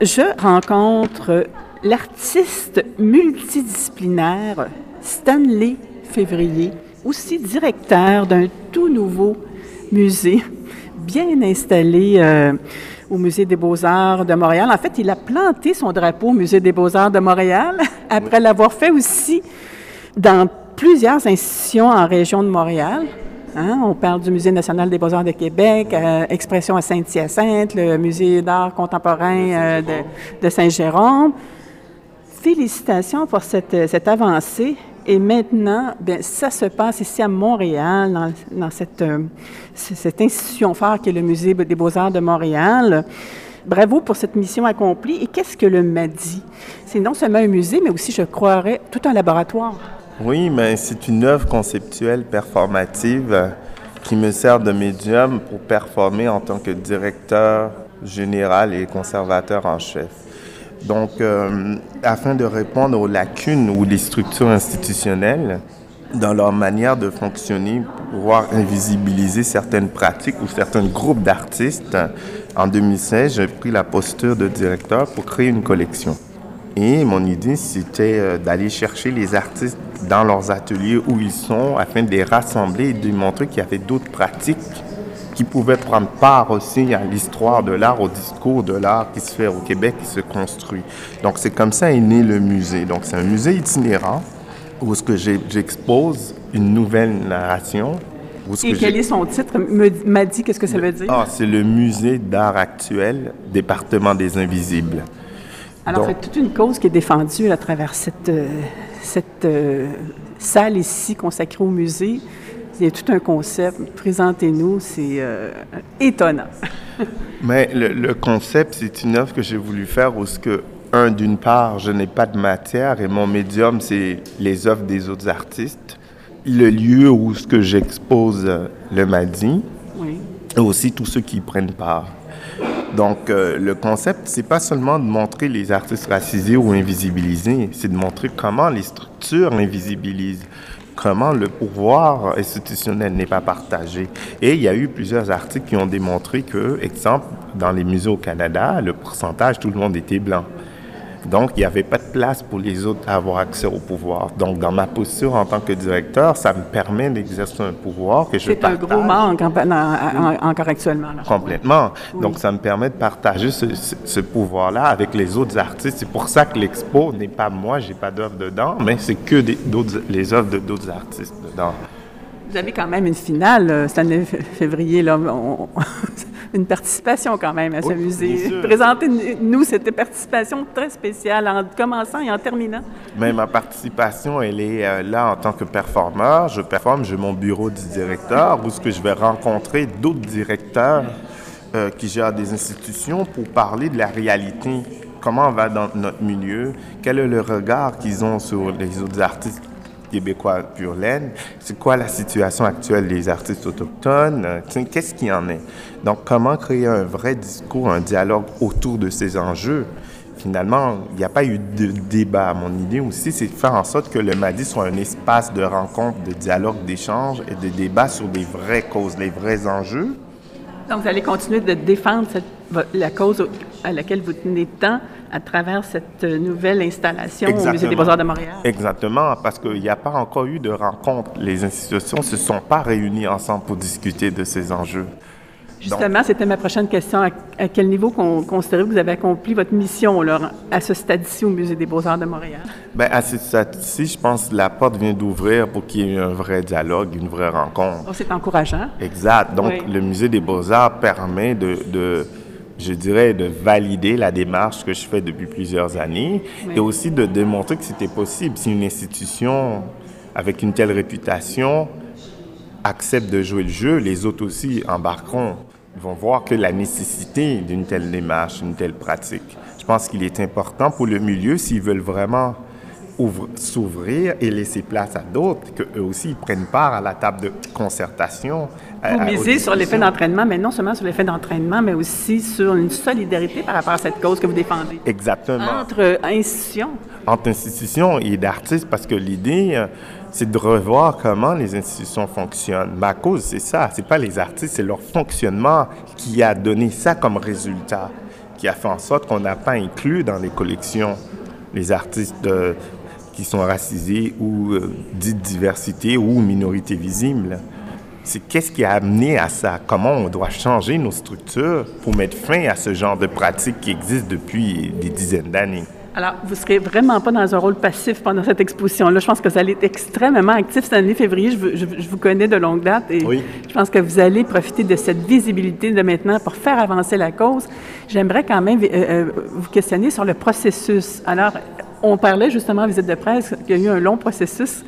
Je rencontre l'artiste multidisciplinaire Stanley Février, aussi directeur d'un tout nouveau musée bien installé euh, au Musée des beaux-arts de Montréal. En fait, il a planté son drapeau au Musée des beaux-arts de Montréal après l'avoir fait aussi dans plusieurs institutions en région de Montréal. Hein? On parle du Musée national des beaux-arts de Québec, euh, Expression à Saint-Hyacinthe, le Musée d'art contemporain euh, de, Saint-Jérôme. Félicitations pour cette, cette avancée. Et maintenant, bien, ça se passe ici à Montréal, dans, dans cette, euh, cette institution phare qui est le Musée des beaux-arts de Montréal. Bravo pour cette mission accomplie. Et qu'est-ce que le MADI? C'est non seulement un musée, mais aussi, je croirais, tout un laboratoire. Oui, mais c'est une œuvre conceptuelle performative qui me sert de médium pour performer en tant que directeur général et conservateur en chef. Donc, euh, afin de répondre aux lacunes ou les structures institutionnelles dans leur manière de fonctionner, pouvoir invisibiliser certaines pratiques ou certains groupes d'artistes, en 2016, j'ai pris la posture de directeur pour créer une collection. Et mon idée, c'était euh, d'aller chercher les artistes dans leurs ateliers où ils sont afin de les rassembler et de montrer qu'il y avait d'autres pratiques qui pouvaient prendre part aussi à l'histoire de l'art, au discours de l'art qui se fait au Québec, qui se construit. Donc c'est comme ça est né le musée. Donc c'est un musée itinérant où ce que j'expose une nouvelle narration. Et quel est son titre? M'a dit qu'est-ce que ça veut dire? Ah, c'est le musée d'art actuel, département des invisibles. Alors c'est toute une cause qui est défendue à travers cette, euh, cette euh, salle ici consacrée au musée. Il y a tout un concept. Présentez-nous, c'est euh, étonnant. Mais le, concept, c'est une œuvre que j'ai voulu faire où ce que, un, d'une part, je n'ai pas de matière et mon médium, c'est les œuvres des autres artistes. Le lieu où ce que j'expose le Madi. Oui. Et aussi tous ceux qui y prennent part. Donc, euh, le concept, c'est pas seulement de montrer les artistes racisés ou invisibilisés, c'est de montrer comment les structures l'invisibilisent comment le pouvoir institutionnel n'est pas partagé. Et il y a eu plusieurs articles qui ont démontré que, exemple, dans les musées au Canada, le pourcentage, tout le monde était blanc. Donc, il n'y avait pas de place pour les autres à avoir accès au pouvoir. Donc, dans ma posture en tant que directeur, ça me permet d'exercer un pouvoir que je partage. C'est un gros manque encore actuellement. Complètement. Donc, ça me permet de partager ce, pouvoir-là avec les autres artistes. C'est pour ça que l'expo n'est pas moi, j'ai pas d'œuvre dedans, mais c'est que des, les œuvres d'autres artistes dedans. Vous avez quand même une finale, euh, cette année février, là. Une participation quand même à ce musée. Présentez-nous cette participation très spéciale en commençant et en terminant. Mais ma participation, elle est euh, là en tant que performeur. Je performe, j'ai mon bureau du directeur où ce que je vais rencontrer d'autres directeurs euh, qui gèrent des institutions pour parler de la réalité. Comment on va dans notre milieu? Quel est le regard qu'ils ont sur les autres artistes? Québécois pur laine, c'est quoi la situation actuelle des artistes autochtones, euh, qu'est-ce qu'il y en est? Donc, comment créer un vrai discours, un dialogue autour de ces enjeux? Finalement, il n'y a pas eu de débat. Mon idée aussi, c'est de faire en sorte que le MADI soit un espace de rencontre, de dialogue, d'échange et de débat sur des vraies causes, les vrais enjeux. Donc, vous allez continuer de défendre la cause à laquelle vous tenez tant à travers cette nouvelle installation au Musée des Beaux-Arts de Montréal. Exactement, parce qu'il n'y a pas encore eu de rencontre. Les institutions ne se sont pas réunies ensemble pour discuter de ces enjeux. Justement, c'était ma prochaine question. À, quel niveau considérez-vous que vous avez accompli votre mission là, à ce stade-ci au Musée des Beaux-Arts de Montréal? Bien, à ce stade-ci, je pense que la porte vient d'ouvrir pour qu'il y ait un vrai dialogue, une vraie rencontre. Oh, c'est encourageant. Exact. Donc, le Musée des Beaux-Arts permet de je dirais, de valider la démarche que je fais depuis plusieurs années et aussi de démontrer que c'était possible. Si une institution avec une telle réputation accepte de jouer le jeu, les autres aussi embarqueront, vont voir que la nécessité d'une telle démarche, d'une telle pratique. Je pense qu'il est important pour le milieu, s'ils veulent vraiment s'ouvrir et laisser place à d'autres, qu'eux aussi prennent part à la table de concertation. Vous misez sur l'effet d'entraînement, mais non seulement sur l'effet d'entraînement, mais aussi sur une solidarité par rapport à cette cause que vous défendez. Exactement. Entre institutions. Entre institutions et d'artistes, parce que l'idée, euh, c'est de revoir comment les institutions fonctionnent. Ma cause, c'est ça. C'est pas les artistes, c'est leur fonctionnement qui a donné ça comme résultat. qui a fait en sorte qu'on n'a pas inclus dans les collections les artistes de, qui sont racisés ou euh, dites diversité ou minorité visible. C'est qu'est-ce qui a amené à ça? Comment on doit changer nos structures pour mettre fin à ce genre de pratiques qui existent depuis des dizaines d'années? Alors, vous ne serez vraiment pas dans un rôle passif pendant cette exposition-là. Je pense que vous allez être extrêmement actif cette année février. Je, vous connais de longue date et je pense que vous allez profiter de cette visibilité de maintenant pour faire avancer la cause. J'aimerais quand même euh, euh, vous questionner sur le processus. Alors, on parlait justement en visite de presse qu'il y a eu un long processus.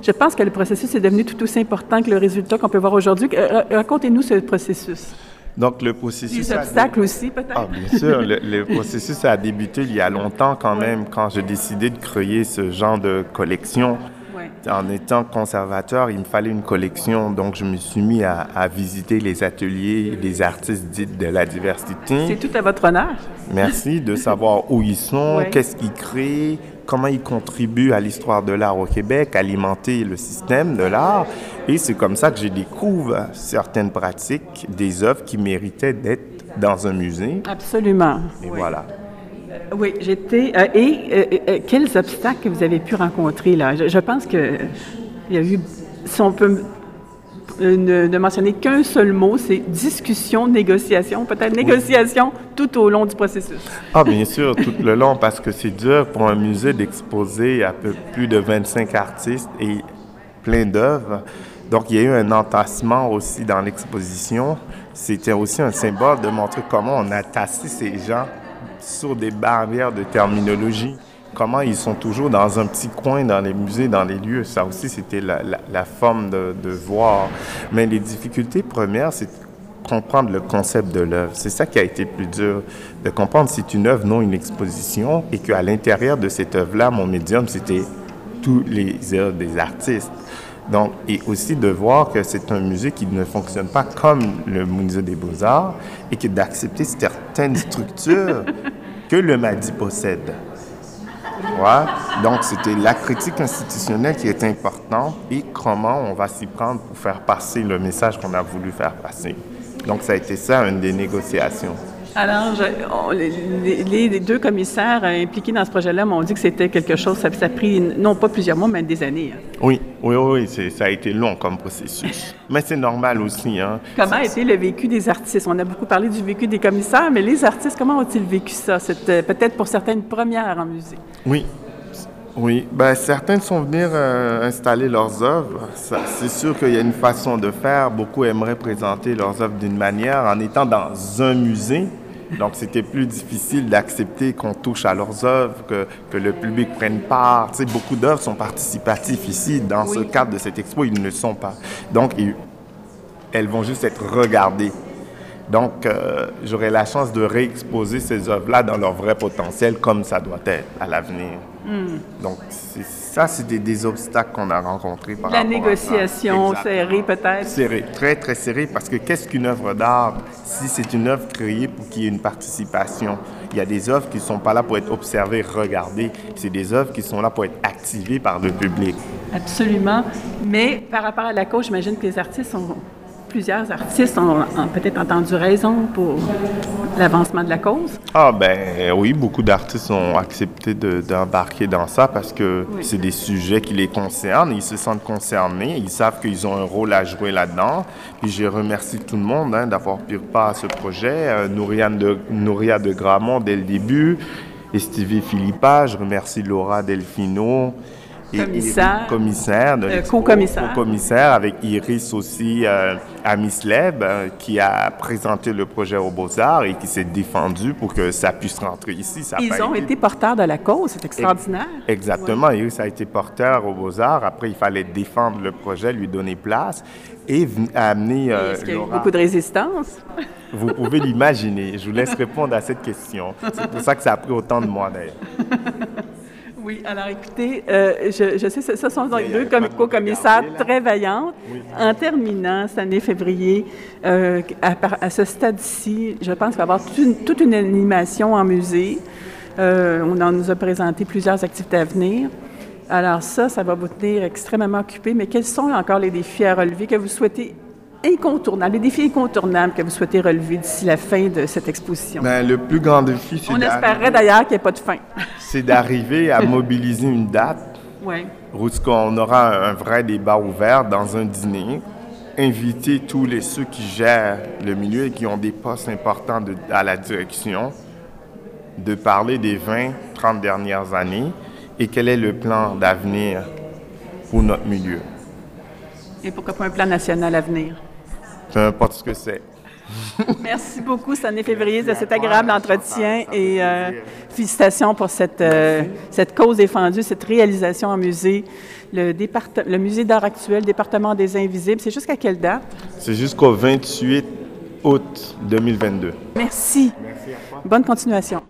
Je pense que le processus est devenu tout aussi important que le résultat qu'on peut voir aujourd'hui. Euh, racontez-nous ce processus. Donc, le processus. Les obstacles aussi, peut-être? Ah, bien sûr. le, processus a débuté il y a longtemps, quand même, quand j'ai décidé de créer ce genre de collection. En étant conservateur, il me fallait une collection, donc je me suis mis à, visiter les ateliers des artistes dits de la diversité. C'est tout à votre honneur. Merci de savoir où ils sont, qu'est-ce qu'ils créent, comment ils contribuent à l'histoire de l'art au Québec, alimenter le système de l'art. Et c'est comme ça que je découvre certaines pratiques, des œuvres qui méritaient d'être dans un musée. Absolument. Et voilà. Euh, oui, j'étais. Euh, et euh, quels obstacles vous avez pu rencontrer là? Je, pense que il y a eu, si on peut ne, mentionner qu'un seul mot, c'est discussion, négociation, peut-être négociation tout au long du processus. Ah, bien sûr, tout le long, parce que c'est dur pour un musée d'exposer à peu plus de 25 artistes et plein d'œuvres. Donc, il y a eu un entassement aussi dans l'exposition. C'était aussi un symbole de montrer comment on a tassé ces gens sur des barrières de terminologie comment ils sont toujours dans un petit coin dans les musées, dans les lieux. Ça aussi, c'était la, forme de, voir. Mais les difficultés premières, c'est comprendre le concept de l'œuvre. C'est ça qui a été plus dur, de comprendre si c'est une œuvre, non une exposition, et qu'à l'intérieur de cette œuvre-là, mon médium, c'était tous les œuvres des artistes. Donc, et aussi de voir que c'est un musée qui ne fonctionne pas comme le musée des beaux-arts et que d'accepter certaines structures que le MADI possède. Donc, c'était la critique institutionnelle qui est importante et comment on va s'y prendre pour faire passer le message qu'on a voulu faire passer. Donc, ça a été ça, une des négociations. Alors, les, deux commissaires impliqués dans ce projet-là m'ont dit que c'était quelque chose, ça, a pris non pas plusieurs mois, mais des années. Hein. Oui, oui, oui, ça a été long comme processus. mais c'est normal aussi. Hein. Comment a été le vécu des artistes? On a beaucoup parlé du vécu des commissaires, mais les artistes, comment ont-ils vécu ça? C'était peut-être pour certaines premières en musée. Oui, oui, ben, certains sont venus euh, installer leurs œuvres. C'est sûr qu'il y a une façon de faire. Beaucoup aimeraient présenter leurs œuvres d'une manière en étant dans un musée. Donc, c'était plus difficile d'accepter qu'on touche à leurs œuvres, que, que le public prenne part. Tu sais, beaucoup d'œuvres sont participatives ici. Dans ce cadre de cette expo, ils ne le sont pas. Donc, elles vont juste être regardées. Donc, euh, j'aurai la chance de réexposer ces œuvres-là dans leur vrai potentiel comme ça doit être à l'avenir. Hmm. Donc, ça, c'est des, obstacles qu'on a rencontrés par La négociation serrée, peut-être? Serrée, très, très serrée, parce que qu'est-ce qu'une œuvre d'art? Si c'est une œuvre créée pour qu'il y ait une participation? Il y a des œuvres qui ne sont pas là pour être observées, regardées. C'est des œuvres qui sont là pour être activées par le public. Absolument. Mais par rapport à la cause, j'imagine que les artistes sont plusieurs artistes ont, peut-être entendu raison pour l'avancement de la cause? Ah ben oui, beaucoup d'artistes ont accepté d'embarquer dans ça parce que c'est des sujets qui les concernent, ils se sentent concernés, ils savent qu'ils ont un rôle à jouer là-dedans. Puis je remercie tout le monde hein, d'avoir pris part à ce projet. Euh, de, Nouria de Gramont dès le début, et Stevie Philippa, je remercie Laura Delfino, commissaire, commissaire euh, co-commissaire. commissaire avec Iris aussi euh, Amisleb euh, qui a présenté le projet aux Beaux-Arts et qui s'est défendu pour que ça puisse rentrer ici. Ça Ils ont été... porteurs de la cause, c'est extraordinaire. Exactement, Iris a été porteur aux Beaux-Arts. Après, il fallait défendre le projet, lui donner place et amener. Est-ce qu'il y a eu beaucoup de résistance? Vous pouvez l'imaginer. Je vous laisse répondre à cette question. C'est pour ça que ça a pris autant de mois d'ailleurs. Oui, alors écoutez, euh, je, je, sais, ce sont donc deux co-commissaires très vaillantes. En terminant cette année février, euh, à, ce stade-ci, je pense qu'il va y avoir toute une, animation en musée. Euh, on en nous a présenté plusieurs activités à venir. Alors ça, ça va vous tenir extrêmement occupé. Mais quels sont encore les défis à relever que vous souhaitez incontournables, les défis incontournables que vous souhaitez relever d'ici la fin de cette exposition? Ben, le plus grand défi, c'est On espérerait d'ailleurs qu'il n'y ait pas de fin. c'est d'arriver à mobiliser une date où qu'on aura un vrai débat ouvert dans un dîner, inviter tous les ceux qui gèrent le milieu et qui ont des postes importants de- à la direction, de parler des 20, 30 dernières années et quel est le plan d'avenir pour notre milieu. Et pourquoi pas un plan national à venir? Peu importe ce que c'est. Merci beaucoup, Stanley Février, de cet agréable entretien et euh, félicitations pour cette, euh, cette cause défendue, cette réalisation en musée. Le, le musée d'art actuel, département des invisibles, c'est jusqu'à quelle date? C'est jusqu'au 28 août 2022. Merci. Bonne continuation.